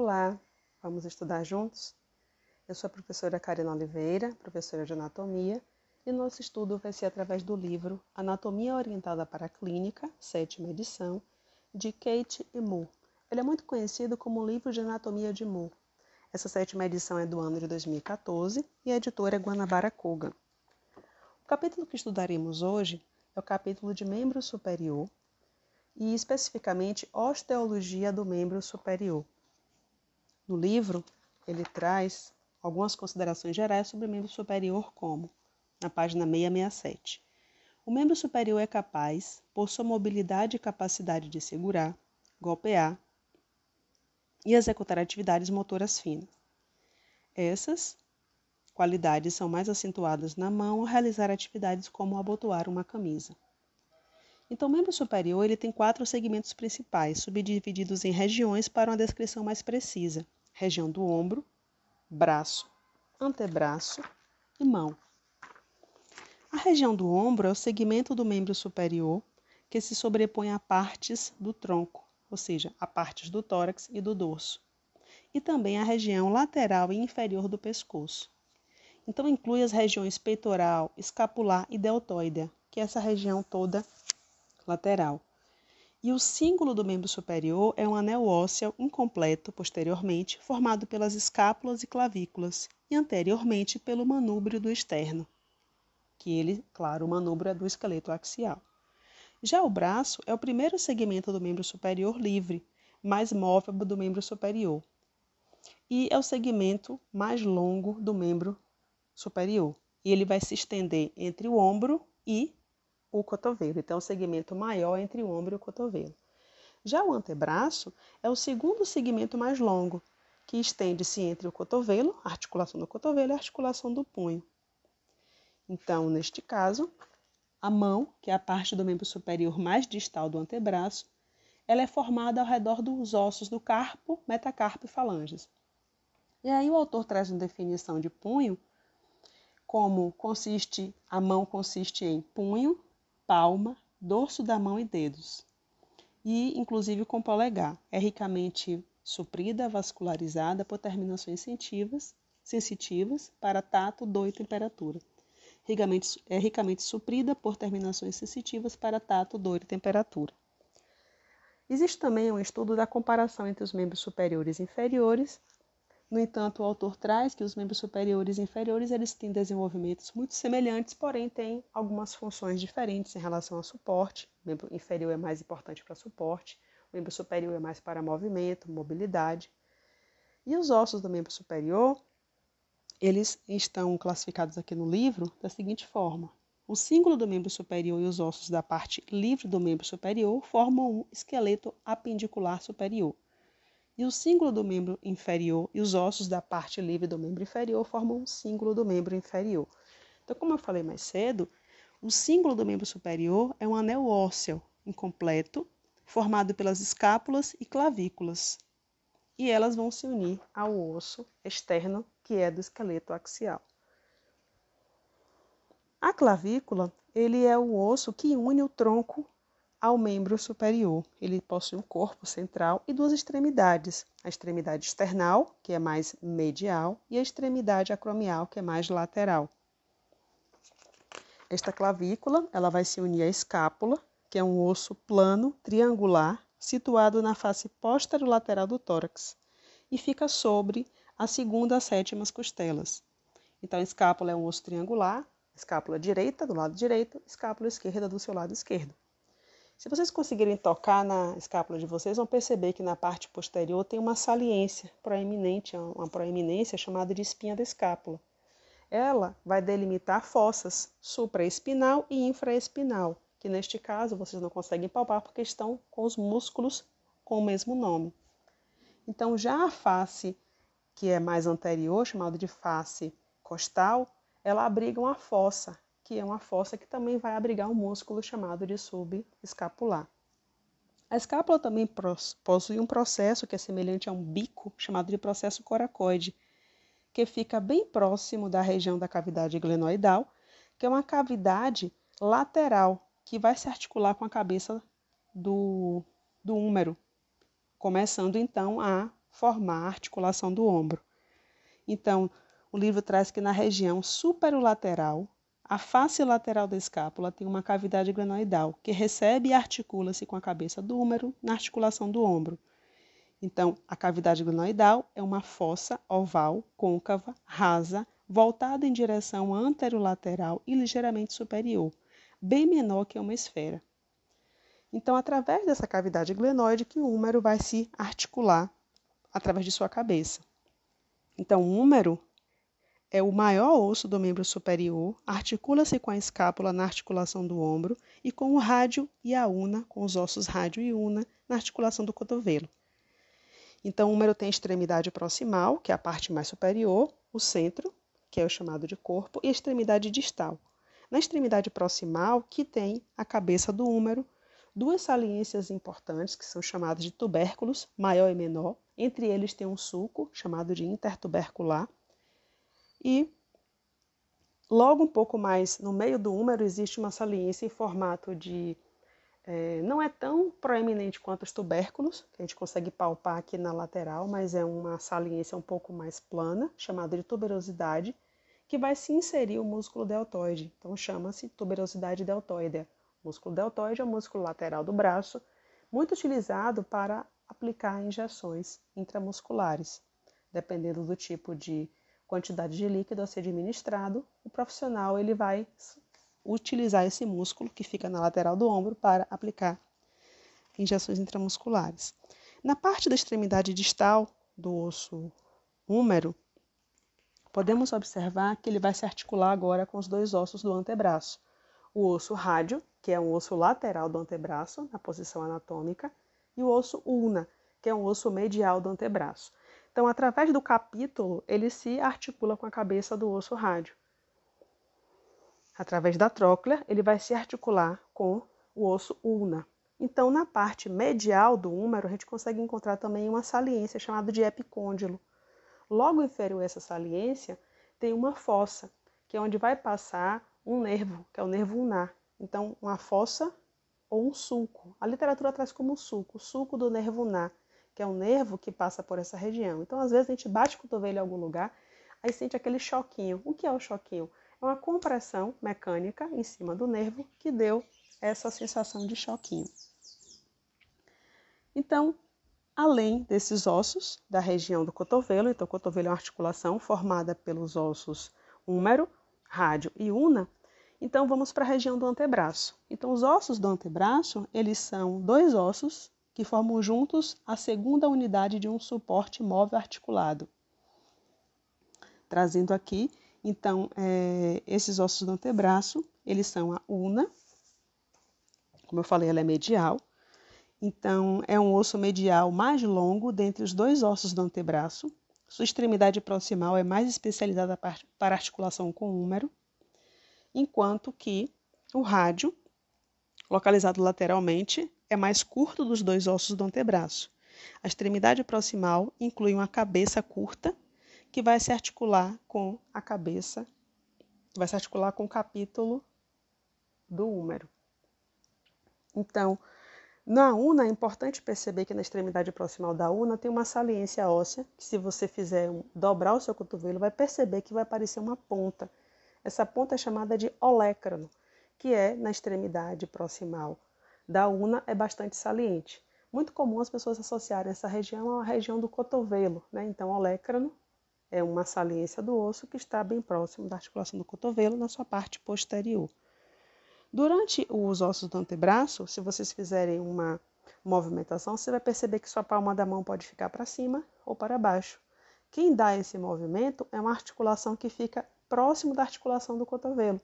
Olá, vamos estudar juntos? Eu sou a professora Karina Oliveira, professora de Anatomia, e nosso estudo vai ser através do livro Anatomia Orientada para a Clínica, sétima edição, de Kate e Moore. Ele é muito conhecido como o livro de anatomia de Moore. Essa sétima edição é do ano de 2014 e a editora é Guanabara Kogan. O capítulo que estudaremos hoje é o capítulo de membro superior e especificamente osteologia do membro superior. No livro, ele traz algumas considerações gerais sobre o membro superior, como na página 667. O membro superior é capaz, por sua mobilidade e capacidade de segurar, golpear e executar atividades motoras finas. Essas qualidades são mais acentuadas na mão ao realizar atividades como abotoar uma camisa. Então, o membro superior ele tem quatro segmentos principais, subdivididos em regiões para uma descrição mais precisa: região do ombro, braço, antebraço e mão. A região do ombro é o segmento do membro superior que se sobrepõe a partes do tronco, ou seja, a partes do tórax e do dorso, e também a região lateral e inferior do pescoço. Então inclui as regiões peitoral, escapular e deltoide, que é essa região toda lateral. E o símbolo do membro superior é um anel ósseo incompleto posteriormente, formado pelas escápulas e clavículas, e anteriormente pelo manúbrio do externo, que ele, claro, o manúbrio é do esqueleto axial. Já o braço é o primeiro segmento do membro superior livre, mais móvel do membro superior, e é o segmento mais longo do membro superior. E ele vai se estender entre o ombro e o cotovelo. Então, é o segmento maior entre o ombro e o cotovelo. Já o antebraço é o segundo segmento mais longo, que estende-se entre o cotovelo, a articulação do cotovelo e a articulação do punho. Então, neste caso, a mão, que é a parte do membro superior mais distal do antebraço, ela é formada ao redor dos ossos do carpo, metacarpo e falanges. E aí o autor traz uma definição de punho como consiste a mão consiste em punho, palma, dorso da mão e dedos. E, inclusive, com polegar. É ricamente suprida, vascularizada por terminações sensitivas, sensitivas para tato, dor e temperatura. Ricamente, é ricamente suprida por terminações sensitivas para tato, dor e temperatura. Existe também um estudo da comparação entre os membros superiores e inferiores, no entanto, o autor traz que os membros superiores e inferiores eles têm desenvolvimentos muito semelhantes, porém têm algumas funções diferentes em relação ao suporte. O membro inferior é mais importante para suporte, o membro superior é mais para movimento, mobilidade. E os ossos do membro superior, eles estão classificados aqui no livro da seguinte forma: o símbolo do membro superior e os ossos da parte livre do membro superior formam um esqueleto apendicular superior e o símbolo do membro inferior e os ossos da parte livre do membro inferior formam um símbolo do membro inferior. Então, como eu falei mais cedo, o símbolo do membro superior é um anel ósseo incompleto, formado pelas escápulas e clavículas, e elas vão se unir ao osso externo, que é do esqueleto axial. A clavícula, ele é o osso que une o tronco ao membro superior. Ele possui um corpo central e duas extremidades: a extremidade external, que é mais medial, e a extremidade acromial, que é mais lateral. Esta clavícula, ela vai se unir à escápula, que é um osso plano triangular situado na face posterolateral do tórax e fica sobre a segunda a sétima costelas. Então, a escápula é um osso triangular, escápula direita do lado direito, escápula esquerda do seu lado esquerdo. Se vocês conseguirem tocar na escápula de vocês, vão perceber que na parte posterior tem uma saliência proeminente, uma proeminência chamada de espinha da escápula. Ela vai delimitar fossas supraespinal e infraespinal, que neste caso vocês não conseguem palpar porque estão com os músculos com o mesmo nome. Então, já a face que é mais anterior, chamada de face costal, ela abriga uma fossa que é uma fossa que também vai abrigar um músculo chamado de subescapular. A escápula também possui um processo que é semelhante a um bico, chamado de processo coracoide, que fica bem próximo da região da cavidade glenoidal, que é uma cavidade lateral que vai se articular com a cabeça do, do húmero, começando então a formar a articulação do ombro. Então, o livro traz que na região superolateral, a face lateral da escápula tem uma cavidade glenoidal que recebe e articula-se com a cabeça do húmero na articulação do ombro. Então, a cavidade glenoidal é uma fossa oval, côncava, rasa, voltada em direção anterolateral e ligeiramente superior, bem menor que uma esfera. Então, através dessa cavidade glenoide que o húmero vai se articular através de sua cabeça. Então, o húmero é o maior osso do membro superior, articula-se com a escápula na articulação do ombro e com o rádio e a una, com os ossos rádio e una, na articulação do cotovelo. Então, o húmero tem extremidade proximal, que é a parte mais superior, o centro, que é o chamado de corpo, e a extremidade distal. Na extremidade proximal, que tem a cabeça do húmero, duas saliências importantes, que são chamadas de tubérculos, maior e menor. Entre eles tem um sulco, chamado de intertubercular. E logo um pouco mais no meio do húmero existe uma saliência em formato de é, não é tão proeminente quanto os tubérculos, que a gente consegue palpar aqui na lateral, mas é uma saliência um pouco mais plana, chamada de tuberosidade, que vai se inserir o músculo deltoide. Então chama-se tuberosidade deltoide. O músculo deltoide é o músculo lateral do braço, muito utilizado para aplicar injeções intramusculares. Dependendo do tipo de quantidade de líquido a ser administrado, o profissional ele vai utilizar esse músculo que fica na lateral do ombro para aplicar injeções intramusculares. Na parte da extremidade distal do osso húmero, podemos observar que ele vai se articular agora com os dois ossos do antebraço. O osso rádio, que é um osso lateral do antebraço, na posição anatômica, e o osso ulna, que é um osso medial do antebraço. Então, através do capítulo, ele se articula com a cabeça do osso rádio através da tróclea, ele vai se articular com o osso ulna. Então, na parte medial do húmero, a gente consegue encontrar também uma saliência chamada de epicôndilo. Logo inferior a essa saliência, tem uma fossa, que é onde vai passar um nervo, que é o nervo ulnar. Então, uma fossa ou um sulco. A literatura traz como sulco, o sulco do nervo ulnar, que é um nervo que passa por essa região. Então, às vezes, a gente bate o cotovelo em algum lugar, aí sente aquele choquinho. O que é o choquinho? É uma compressão mecânica em cima do nervo que deu essa sensação de choquinho. Então, além desses ossos da região do cotovelo, então o cotovelo é uma articulação formada pelos ossos húmero, rádio e una, então vamos para a região do antebraço. Então os ossos do antebraço, eles são dois ossos que formam juntos a segunda unidade de um suporte móvel articulado. Trazendo aqui então, é, esses ossos do antebraço, eles são a una, como eu falei, ela é medial. Então, é um osso medial mais longo dentre os dois ossos do antebraço. Sua extremidade proximal é mais especializada para articulação com o húmero, enquanto que o rádio, localizado lateralmente, é mais curto dos dois ossos do antebraço. A extremidade proximal inclui uma cabeça curta que vai se articular com a cabeça, vai se articular com o capítulo do húmero. Então, na una é importante perceber que na extremidade proximal da una tem uma saliência óssea, que se você fizer dobrar o seu cotovelo, vai perceber que vai aparecer uma ponta. Essa ponta é chamada de olécrano, que é na extremidade proximal da una, é bastante saliente. Muito comum as pessoas associarem essa região à região do cotovelo, né? Então, olécrano é uma saliência do osso que está bem próximo da articulação do cotovelo na sua parte posterior. Durante os ossos do antebraço, se vocês fizerem uma movimentação, você vai perceber que sua palma da mão pode ficar para cima ou para baixo. Quem dá esse movimento é uma articulação que fica próximo da articulação do cotovelo.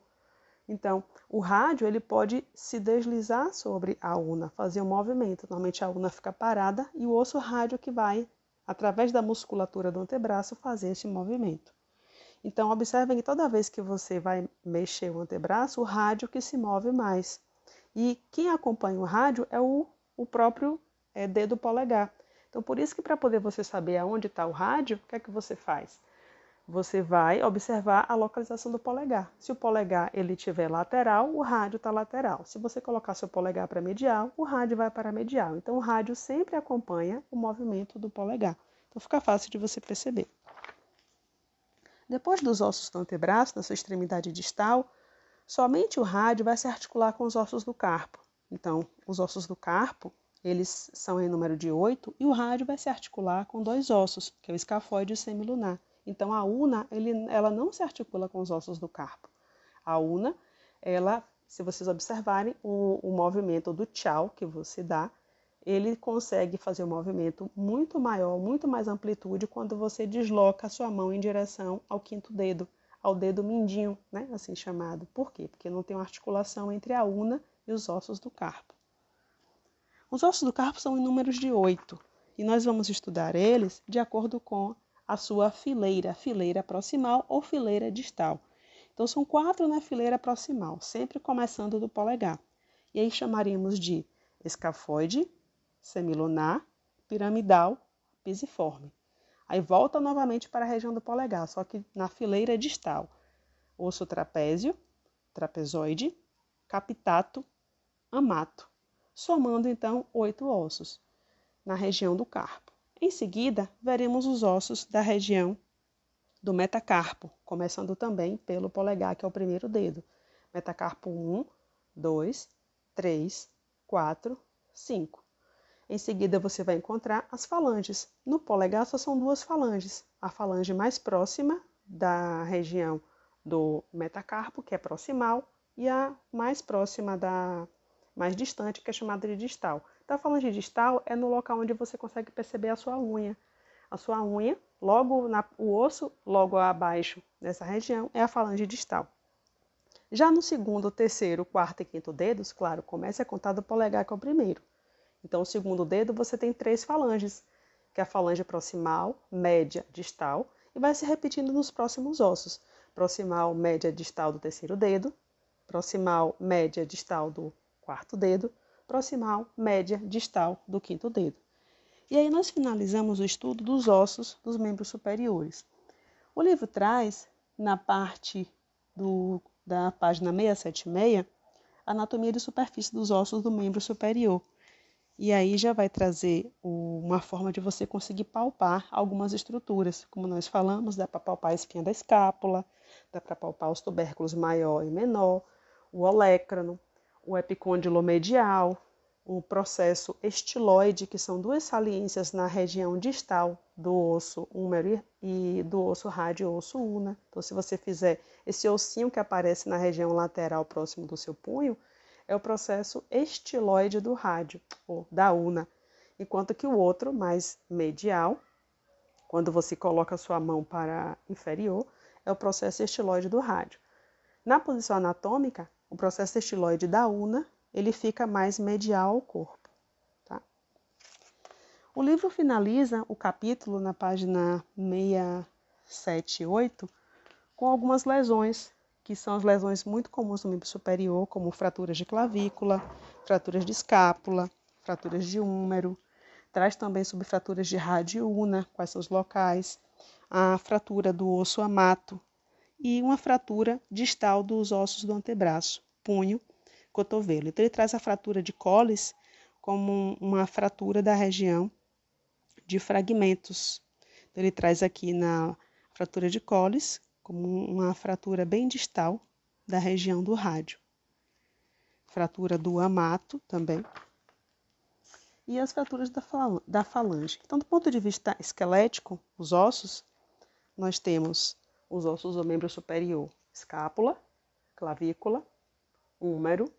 Então, o rádio ele pode se deslizar sobre a una, fazer um movimento. Normalmente a una fica parada e o osso rádio que vai através da musculatura do antebraço, fazer esse movimento. Então, observem que toda vez que você vai mexer o antebraço, o rádio que se move mais. E quem acompanha o rádio é o, o próprio é, dedo polegar. Então, por isso que para poder você saber aonde está o rádio, o que é que você faz? Você vai observar a localização do polegar. Se o polegar ele estiver lateral, o rádio está lateral. Se você colocar seu polegar para medial, o rádio vai para medial. Então, o rádio sempre acompanha o movimento do polegar. Então fica fácil de você perceber. Depois dos ossos do antebraço, na sua extremidade distal, somente o rádio vai se articular com os ossos do carpo. Então, os ossos do carpo, eles são em número de oito, e o rádio vai se articular com dois ossos, que é o escafoide e o semilunar. Então, a una, ele, ela não se articula com os ossos do carpo. A una, ela, se vocês observarem, o, o movimento do tchau que você dá, ele consegue fazer um movimento muito maior, muito mais amplitude quando você desloca a sua mão em direção ao quinto dedo, ao dedo mindinho, né, assim chamado. Por quê? Porque não tem uma articulação entre a una e os ossos do carpo. Os ossos do carpo são em números de oito, e nós vamos estudar eles de acordo com a sua fileira, fileira proximal ou fileira distal. Então, são quatro na fileira proximal, sempre começando do polegar. E aí chamaríamos de escafoide, semilunar, piramidal, pisiforme. Aí volta novamente para a região do polegar, só que na fileira distal. Osso trapézio, trapezoide, capitato, amato, somando então oito ossos na região do carpo. Em seguida, veremos os ossos da região do metacarpo, começando também pelo polegar, que é o primeiro dedo. Metacarpo 1, 2, 3, 4, 5. Em seguida, você vai encontrar as falanges. No polegar só são duas falanges. A falange mais próxima da região do metacarpo, que é proximal, e a mais próxima da mais distante, que é chamada de distal. Então, a falange distal é no local onde você consegue perceber a sua unha. A sua unha, logo na, o osso, logo abaixo nessa região, é a falange distal. Já no segundo, terceiro, quarto e quinto dedos, claro, começa a contar do polegar, que é o primeiro. Então, o segundo dedo você tem três falanges, que é a falange proximal, média, distal, e vai se repetindo nos próximos ossos. Proximal, média, distal do terceiro dedo, proximal, média, distal do quarto dedo, proximal, média, distal do quinto dedo. E aí nós finalizamos o estudo dos ossos dos membros superiores. O livro traz, na parte do, da página 676, anatomia de superfície dos ossos do membro superior. E aí já vai trazer uma forma de você conseguir palpar algumas estruturas. Como nós falamos, dá para palpar a espinha da escápula, dá para palpar os tubérculos maior e menor, o olécrano, o epicôndilo medial, o processo estiloide, que são duas saliências na região distal do osso húmero e do osso rádio osso una. Então, se você fizer esse ossinho que aparece na região lateral próximo do seu punho, é o processo estiloide do rádio, ou da una, enquanto que o outro, mais medial, quando você coloca a sua mão para inferior, é o processo estiloide do rádio. Na posição anatômica, o processo estiloide da una, ele fica mais medial ao corpo. Tá? O livro finaliza o capítulo na página 678 com algumas lesões que são as lesões muito comuns no membro superior, como fraturas de clavícula, fraturas de escápula, fraturas de húmero. Traz também sobre fraturas de una, quais são os locais, a fratura do osso amato e uma fratura distal dos ossos do antebraço, punho, cotovelo. Então, ele traz a fratura de Colles como uma fratura da região de fragmentos. Então, ele traz aqui na fratura de Colles como uma fratura bem distal da região do rádio. Fratura do amato também. E as fraturas da falange. Então, do ponto de vista esquelético, os ossos, nós temos os ossos do membro superior, escápula, clavícula, húmero,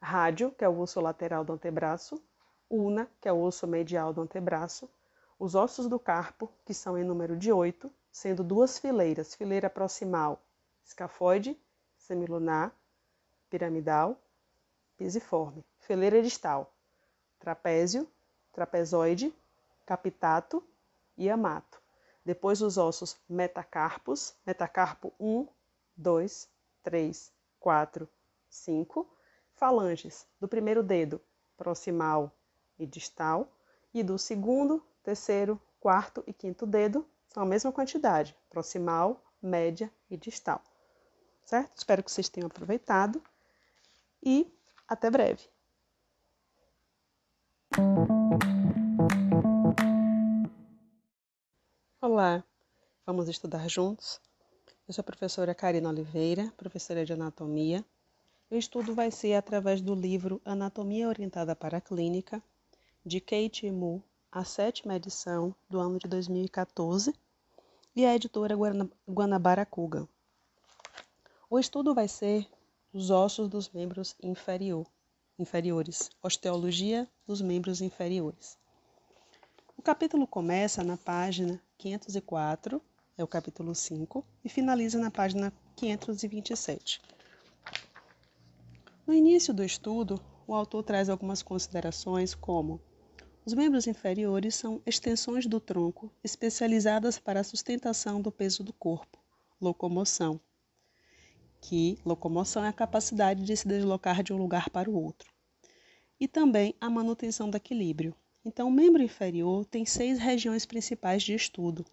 rádio, que é o osso lateral do antebraço, una, que é o osso medial do antebraço, os ossos do carpo, que são em número de oito, sendo duas fileiras, fileira proximal, escafoide, semilunar, piramidal, pisiforme, fileira distal, trapézio, trapezoide, capitato e amato. Depois os ossos metacarpos, metacarpo 1, 2, 3, 4, 5, falanges do primeiro dedo, proximal e distal, e do segundo, terceiro, quarto e quinto dedo, são a mesma quantidade, proximal, média e distal. Certo? Espero que vocês tenham aproveitado e até breve. Olá, vamos estudar juntos? Eu sou a professora Karina Oliveira, professora de anatomia. O estudo vai ser através do livro Anatomia Orientada para a Clínica, de Kate Mu, a sétima edição do ano de 2014, e a editora Guanabara Kuga. O estudo vai ser os ossos dos membros inferior, inferiores, osteologia dos membros inferiores. O capítulo começa na página 504, é o capítulo 5, e finaliza na página 527. No início do estudo, o autor traz algumas considerações como os membros inferiores são extensões do tronco especializadas para a sustentação do peso do corpo, locomoção, que locomoção é a capacidade de se deslocar de um lugar para o outro, e também a manutenção do equilíbrio, então, o membro inferior tem seis regiões principais de estudo,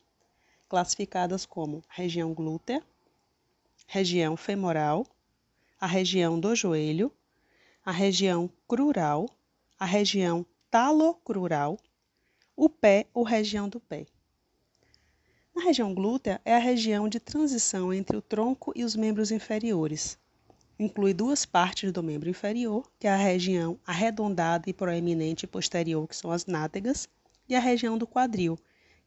classificadas como região glútea, região femoral, a região do joelho, a região crural, a região talocrural, o pé ou região do pé. Na região glútea é a região de transição entre o tronco e os membros inferiores, inclui duas partes do membro inferior, que é a região arredondada e proeminente posterior, que são as nádegas, e a região do quadril,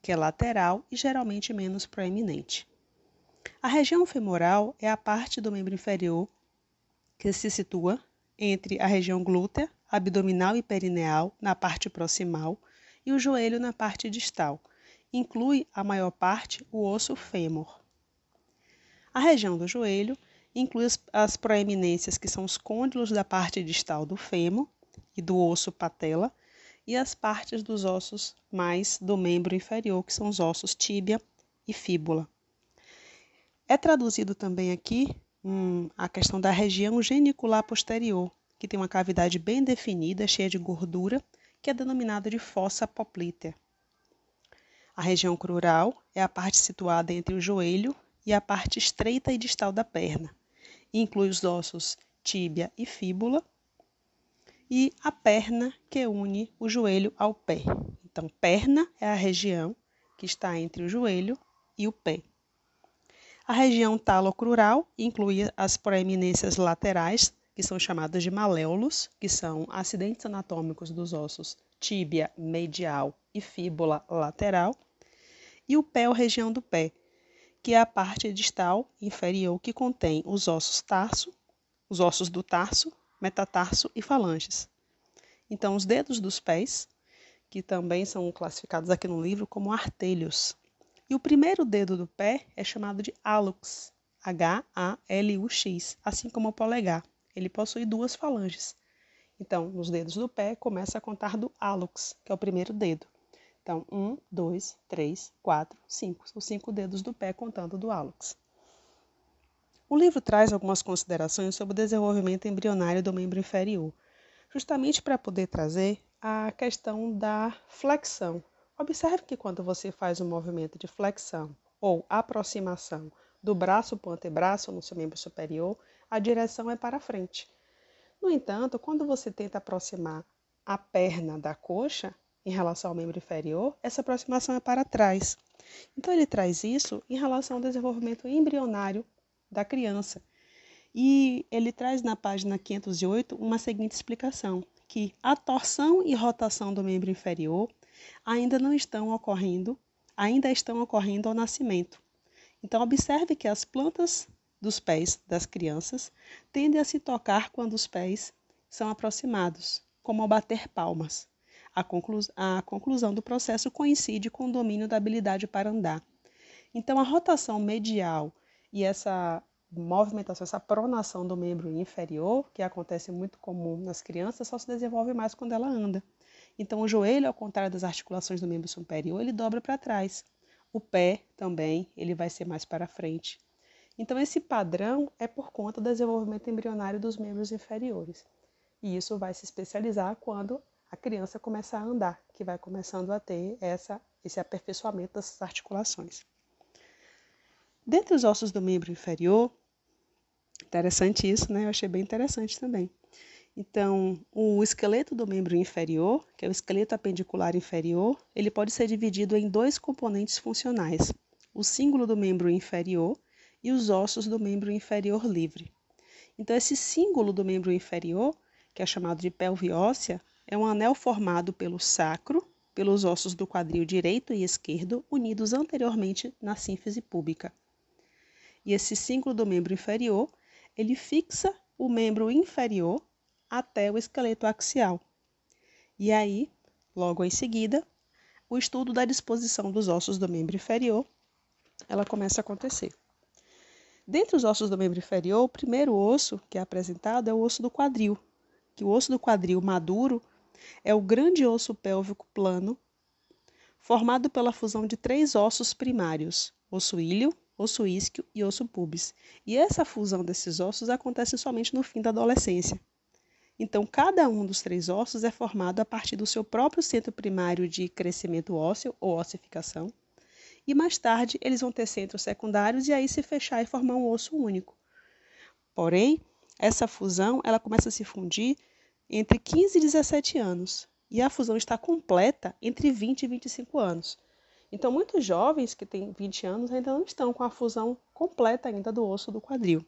que é lateral e geralmente menos proeminente. A região femoral é a parte do membro inferior que se situa entre a região glútea, abdominal e perineal na parte proximal e o joelho na parte distal. Inclui a maior parte o osso fêmur. A região do joelho inclui as, as proeminências, que são os côndilos da parte distal do fêmur e do osso patela, e as partes dos ossos mais do membro inferior, que são os ossos tíbia e fíbula. É traduzido também aqui a questão da região genicular posterior, que tem uma cavidade bem definida, cheia de gordura, que é denominada de fossa poplítea. A região crural é a parte situada entre o joelho e a parte estreita e distal da perna inclui os ossos tíbia e fíbula, e a perna que une o joelho ao pé. Então, perna é a região que está entre o joelho e o pé. A região talocrural inclui as proeminências laterais, que são chamadas de maléolos, que são acidentes anatômicos dos ossos tíbia medial e fíbula lateral, e o pé ou região do pé, que é a parte distal inferior que contém os ossos tarso, os ossos do tarso, metatarso e falanges. Então, os dedos dos pés, que também são classificados aqui no livro como artelhos. E o primeiro dedo do pé é chamado de hallux, H-A-L-U-X, assim como o polegar. Ele possui duas falanges. Então, nos dedos do pé, começa a contar do hallux, que é o primeiro dedo. Então, um, dois, três, quatro, cinco. Os cinco dedos do pé contando do hálux. O livro traz algumas considerações sobre o desenvolvimento embrionário do membro inferior, justamente para poder trazer a questão da flexão. Observe que quando você faz um movimento de flexão ou aproximação do braço para o antebraço no seu membro superior, a direção é para frente. No entanto, quando você tenta aproximar a perna da coxa, em relação ao membro inferior, essa aproximação é para trás. Então, ele traz isso em relação ao desenvolvimento embrionário da criança. E ele traz na página 508 uma seguinte explicação: que a torção e rotação do membro inferior ainda não estão ocorrendo, ainda estão ocorrendo ao nascimento. Então, observe que as plantas dos pés das crianças tendem a se tocar quando os pés são aproximados, como ao bater palmas. A, conclu a conclusão do processo coincide com o domínio da habilidade para andar. Então, a rotação medial e essa movimentação, essa pronação do membro inferior, que acontece muito comum nas crianças, só se desenvolve mais quando ela anda. Então, o joelho, ao contrário das articulações do membro superior, ele dobra para trás. O pé também, ele vai ser mais para frente. Então, esse padrão é por conta do desenvolvimento embrionário dos membros inferiores. E isso vai se especializar quando a criança começa a andar, que vai começando a ter essa, esse aperfeiçoamento dessas articulações. Dentre os ossos do membro inferior, interessante isso, né? Eu achei bem interessante também. Então, o esqueleto do membro inferior, que é o esqueleto apendicular inferior, ele pode ser dividido em dois componentes funcionais: o símbolo do membro inferior e os ossos do membro inferior livre. Então, esse símbolo do membro inferior, que é chamado de pelve óssea, é um anel formado pelo sacro, pelos ossos do quadril direito e esquerdo, unidos anteriormente na sínfise púbica. E esse símbolo do membro inferior, ele fixa o membro inferior até o esqueleto axial. E aí, logo em seguida, o estudo da disposição dos ossos do membro inferior, ela começa a acontecer. Dentre os ossos do membro inferior, o primeiro osso que é apresentado é o osso do quadril, que o osso do quadril maduro é o grande osso pélvico plano, formado pela fusão de três ossos primários, osso ilho, osso isquio e osso pubis. E essa fusão desses ossos acontece somente no fim da adolescência. Então, cada um dos três ossos é formado a partir do seu próprio centro primário de crescimento ósseo ou ossificação, e mais tarde eles vão ter centros secundários e aí se fechar e formar um osso único. Porém, essa fusão ela começa a se fundir entre 15 e 17 anos, e a fusão está completa entre 20 e 25 anos. Então, muitos jovens que têm 20 anos ainda não estão com a fusão completa ainda do osso do quadril.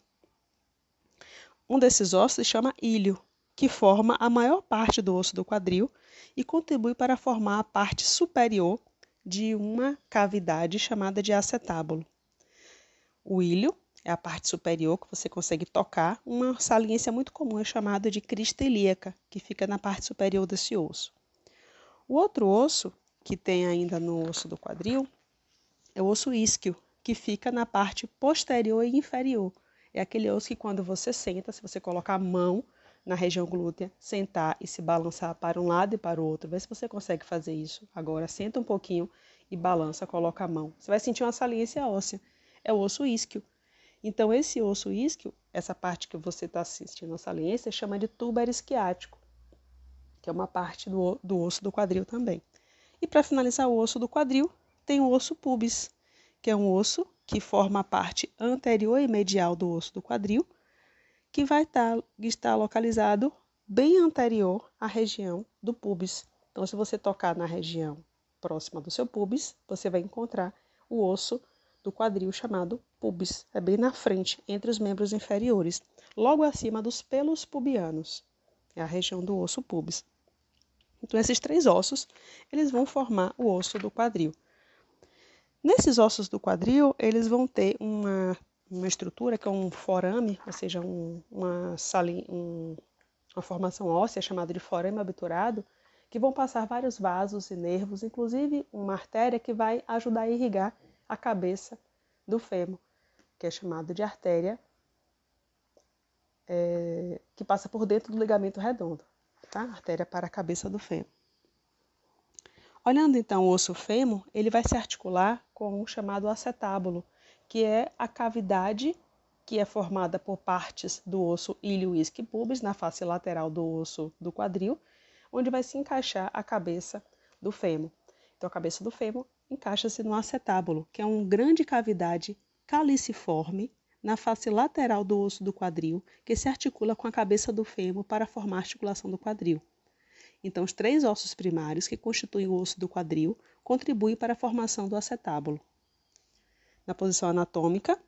Um desses ossos se chama ilho, que forma a maior parte do osso do quadril e contribui para formar a parte superior de uma cavidade chamada de acetábulo. O ilho é a parte superior que você consegue tocar, uma saliência muito comum é chamada de crista ilíaca, que fica na parte superior desse osso. O outro osso que tem ainda no osso do quadril é o osso isquio, que fica na parte posterior e inferior. É aquele osso que quando você senta, se você colocar a mão na região glútea, sentar e se balançar para um lado e para o outro. Vê se você consegue fazer isso. Agora, senta um pouquinho e balança, coloca a mão. Você vai sentir uma saliência óssea. É o osso isquio. Então, esse osso isquio, essa parte que você está assistindo a saliência, chama de tuber isquiático, que é uma parte do, do osso do quadril também. E para finalizar o osso do quadril, tem o osso pubis, que é um osso que forma a parte anterior e medial do osso do quadril, que vai estar, tá, estar localizado bem anterior à região do pubis. Então, se você tocar na região próxima do seu pubis, você vai encontrar o osso do quadril chamado pubis. É bem na frente, entre os membros inferiores, logo acima dos pelos pubianos. É a região do osso pubis. Então, esses três ossos, eles vão formar o osso do quadril. Nesses ossos do quadril, eles vão ter uma uma estrutura que é um forame, ou seja, um, uma, sali, um, uma formação óssea chamada de forame obturado, que vão passar vários vasos e nervos, inclusive uma artéria que vai ajudar a irrigar a cabeça do fêmur, que é chamada de artéria é, que passa por dentro do ligamento redondo, tá? Artéria para a cabeça do fêmur. Olhando então o osso fêmur, ele vai se articular com o chamado acetábulo, que é a cavidade que é formada por partes do osso ilho isque pubis na face lateral do osso do quadril, onde vai se encaixar a cabeça do fêmur. Então, a cabeça do fêmur encaixa-se no acetábulo, que é uma grande cavidade caliciforme na face lateral do osso do quadril, que se articula com a cabeça do fêmur para formar a articulação do quadril. Então, os três ossos primários que constituem o osso do quadril contribuem para a formação do acetábulo. Na posição anatômica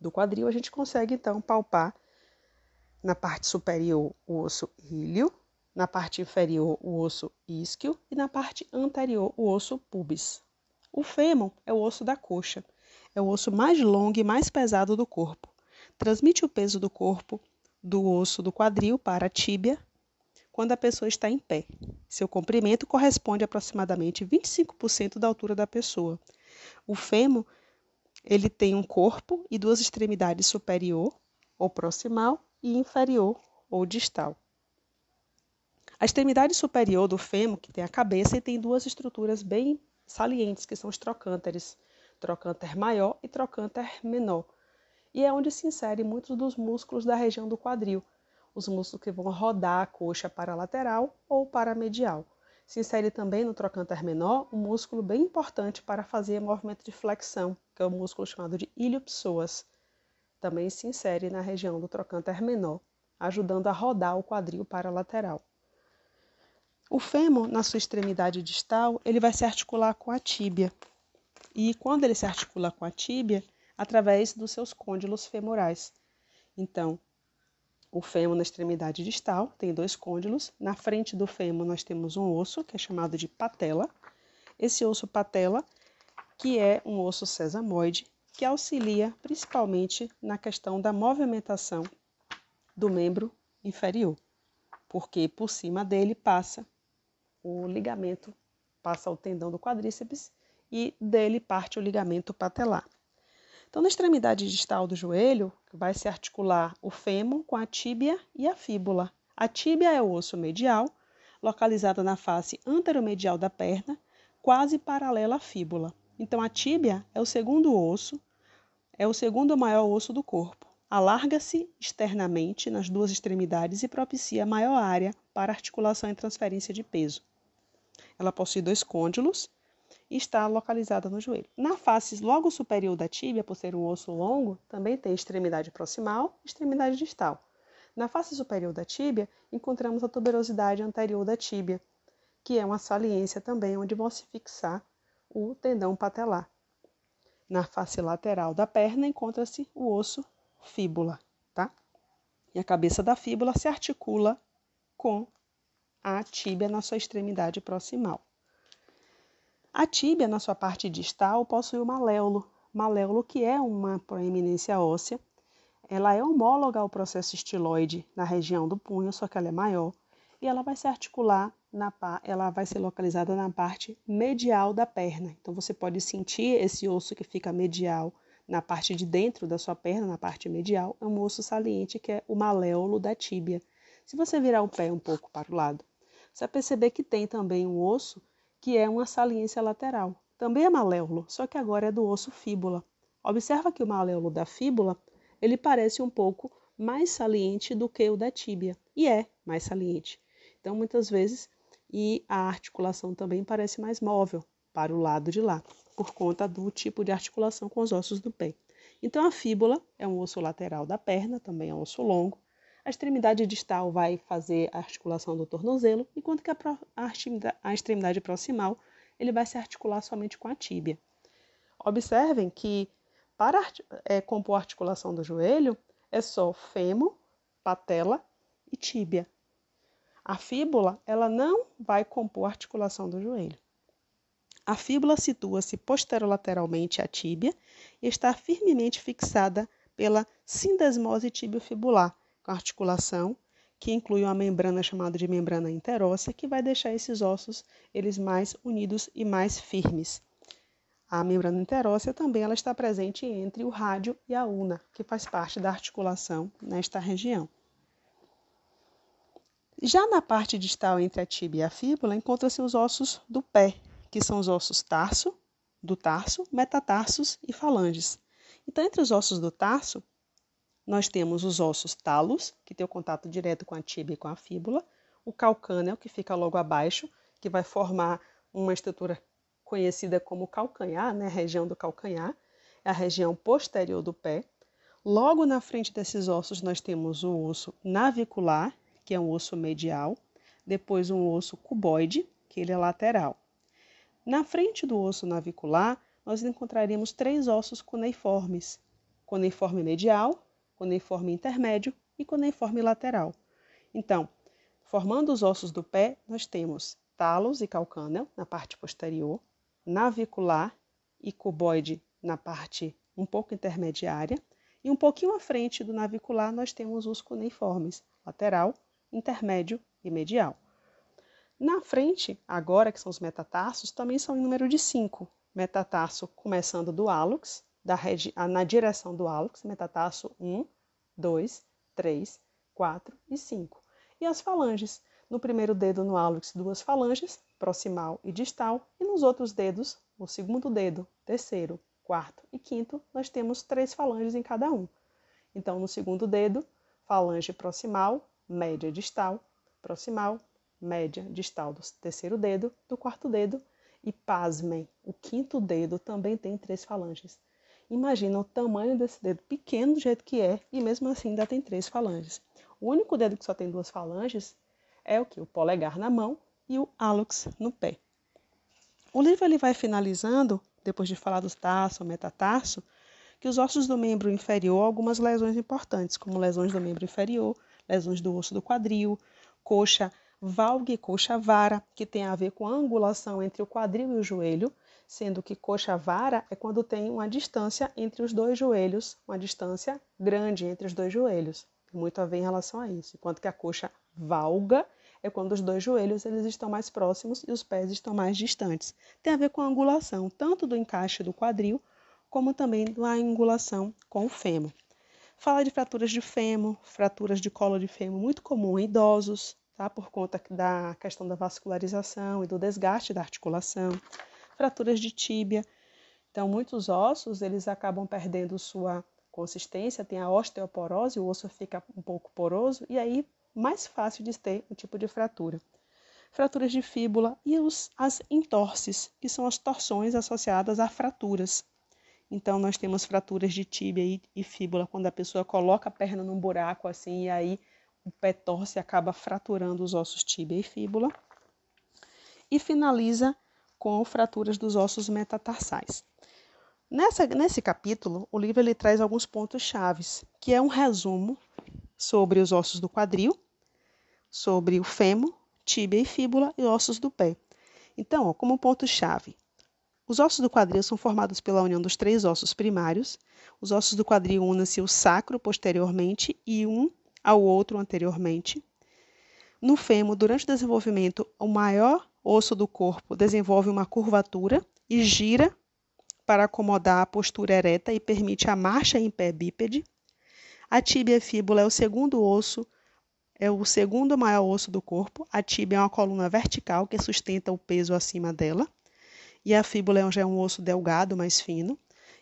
do quadril, a gente consegue então palpar na parte superior o osso ilho, na parte inferior o osso isquio e na parte anterior o osso pubis. O fêmur é o osso da coxa, é o osso mais longo e mais pesado do corpo. Transmite o peso do corpo do osso do quadril para a tíbia quando a pessoa está em pé. Seu comprimento corresponde a aproximadamente 25% da altura da pessoa. O fêmur ele tem um corpo e duas extremidades superior ou proximal e inferior ou distal. A extremidade superior do fêmur, que tem a cabeça, e tem duas estruturas bem salientes, que são os trocânteres, trocânter maior e trocânter menor. E é onde se inserem muitos dos músculos da região do quadril, os músculos que vão rodar a coxa para lateral ou para medial. Se insere também no trocânter menor um músculo bem importante para fazer movimento de flexão, que é o músculo chamado de iliopsoas. Também se insere na região do trocânter menor, ajudando a rodar o quadril para lateral. O fêmur, na sua extremidade distal, ele vai se articular com a tíbia. E quando ele se articula com a tíbia, através dos seus côndilos femorais. Então, o fêmur na extremidade distal tem dois côndilos. Na frente do fêmur nós temos um osso, que é chamado de patela. Esse osso patela, que é um osso sesamoide, que auxilia principalmente na questão da movimentação do membro inferior, porque por cima dele passa o ligamento passa o tendão do quadríceps e dele parte o ligamento patelar. Então, na extremidade distal do joelho, vai se articular o fêmur com a tíbia e a fíbula. A tíbia é o osso medial, localizado na face anteromedial da perna, quase paralela à fíbula. Então, a tíbia é o segundo osso, é o segundo maior osso do corpo. Alarga-se externamente nas duas extremidades e propicia maior área para articulação e transferência de peso. Ela possui dois côndilos está localizada no joelho. Na face logo superior da tíbia, por ser um osso longo, também tem extremidade proximal e extremidade distal. Na face superior da tíbia, encontramos a tuberosidade anterior da tíbia, que é uma saliência também onde vão se fixar o tendão patelar. Na face lateral da perna encontra-se o osso fíbula, tá? E a cabeça da fíbula se articula com a tíbia na sua extremidade proximal. A tíbia, na sua parte distal, possui o maléolo, maléolo que é uma proeminência óssea. Ela é homóloga ao processo estiloide na região do punho, só que ela é maior, e ela vai se articular, na, ela vai ser localizada na parte medial da perna. Então você pode sentir esse osso que fica medial na parte de dentro da sua perna, na parte medial, é um osso saliente que é o maléolo da tíbia. Se você virar o pé um pouco para o lado, você vai perceber que tem também um osso que é uma saliência lateral. Também é maléolo, só que agora é do osso fíbula. Observa que o maléolo da fíbula, ele parece um pouco mais saliente do que o da tíbia, e é mais saliente. Então, muitas vezes, e a articulação também parece mais móvel para o lado de lá, por conta do tipo de articulação com os ossos do pé. Então, a fíbula é um osso lateral da perna, também é um osso longo, a extremidade distal vai fazer a articulação do tornozelo, enquanto que a, a extremidade proximal ele vai se articular somente com a tíbia. Observem que para é, compor a articulação do joelho é só fêmur, patela e tíbia. A fíbula ela não vai compor a articulação do joelho. A fíbula situa-se posterolateralmente à tíbia e está firmemente fixada pela sindesmose tibiofibular, articulação, que inclui uma membrana chamada de membrana interóssea, que vai deixar esses ossos eles mais unidos e mais firmes. A membrana interóssea também ela está presente entre o rádio e a una, que faz parte da articulação nesta região. Já na parte distal entre a tíbia e a fíbula, encontram-se os ossos do pé, que são os ossos tarso, do tarso, metatarsos e falanges. Então, entre os ossos do tarso, nós temos os ossos talos, que tem o contato direto com a tíbia e com a fíbula, o calcâneo, que fica logo abaixo, que vai formar uma estrutura conhecida como calcanhar, né, região do calcanhar, é a região posterior do pé. Logo na frente desses ossos nós temos o osso navicular, que é um osso medial, depois um osso cuboide, que ele é lateral. Na frente do osso navicular, nós encontraríamos três ossos cuneiformes: cuneiforme medial, cuneiforme intermédio e cuneiforme lateral. Então, formando os ossos do pé, nós temos talos e calcâneo na parte posterior, navicular e cuboide na parte um pouco intermediária, e um pouquinho à frente do navicular nós temos os cuneiformes lateral, intermédio e medial. Na frente, agora que são os metatarsos, também são em número de cinco. Metatarso começando do hálux, da na direção do hálux, metatarso 1, 2, 3, 4 e 5. E as falanges. No primeiro dedo no hálux, duas falanges, proximal e distal, e nos outros dedos, o segundo dedo, terceiro, quarto e quinto, nós temos três falanges em cada um. Então, no segundo dedo, falange proximal, média distal, proximal, média distal do terceiro dedo, do quarto dedo, e pasmem, o quinto dedo também tem três falanges. Imagina o tamanho desse dedo pequeno do jeito que é e mesmo assim ainda tem três falanges. O único dedo que só tem duas falanges é o que? O polegar na mão e o hálux no pé. O livro ele vai finalizando, depois de falar dos tarso, metatarso, que os ossos do membro inferior algumas lesões importantes, como lesões do membro inferior, lesões do osso do quadril, coxa valgue coxa vara, que tem a ver com a angulação entre o quadril e o joelho, sendo que coxa vara é quando tem uma distância entre os dois joelhos, uma distância grande entre os dois joelhos. Tem muito a ver em relação a isso. Enquanto que a coxa valga é quando os dois joelhos eles estão mais próximos e os pés estão mais distantes. Tem a ver com a angulação, tanto do encaixe do quadril, como também da angulação com o fêmur. Fala de fraturas de fêmur, fraturas de colo de fêmur, muito comum em idosos, tá? por conta da questão da vascularização e do desgaste da articulação. Fraturas de tíbia. Então, muitos ossos eles acabam perdendo sua consistência, tem a osteoporose, o osso fica um pouco poroso e aí mais fácil de ter um tipo de fratura. Fraturas de fíbula e os, as entorses, que são as torções associadas a fraturas. Então, nós temos fraturas de tíbia e, e fíbula quando a pessoa coloca a perna num buraco assim e aí o pé torce e acaba fraturando os ossos tíbia e fíbula. E finaliza com fraturas dos ossos metatarsais. Nessa, nesse capítulo, o livro ele traz alguns pontos chaves, que é um resumo sobre os ossos do quadril, sobre o fêmur, tíbia e fíbula e ossos do pé. Então, ó, como ponto-chave, os ossos do quadril são formados pela união dos três ossos primários. Os ossos do quadril unem-se o sacro posteriormente e um ao outro anteriormente. No fêmur, durante o desenvolvimento, o maior osso do corpo desenvolve uma curvatura e gira para acomodar a postura ereta e permite a marcha em pé bípede. A tíbia fíbula é o segundo osso, é o segundo maior osso do corpo. A tíbia é uma coluna vertical que sustenta o peso acima dela. E a fíbula já é um osso delgado, mais fino.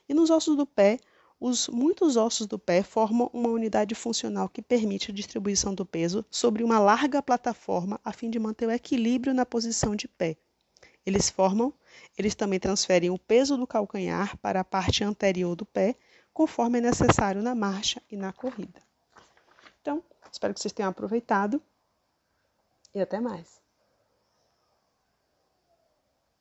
E nos ossos do pé, os muitos ossos do pé formam uma unidade funcional que permite a distribuição do peso sobre uma larga plataforma a fim de manter o equilíbrio na posição de pé. Eles formam, eles também transferem o peso do calcanhar para a parte anterior do pé, conforme é necessário na marcha e na corrida. Então, espero que vocês tenham aproveitado e até mais.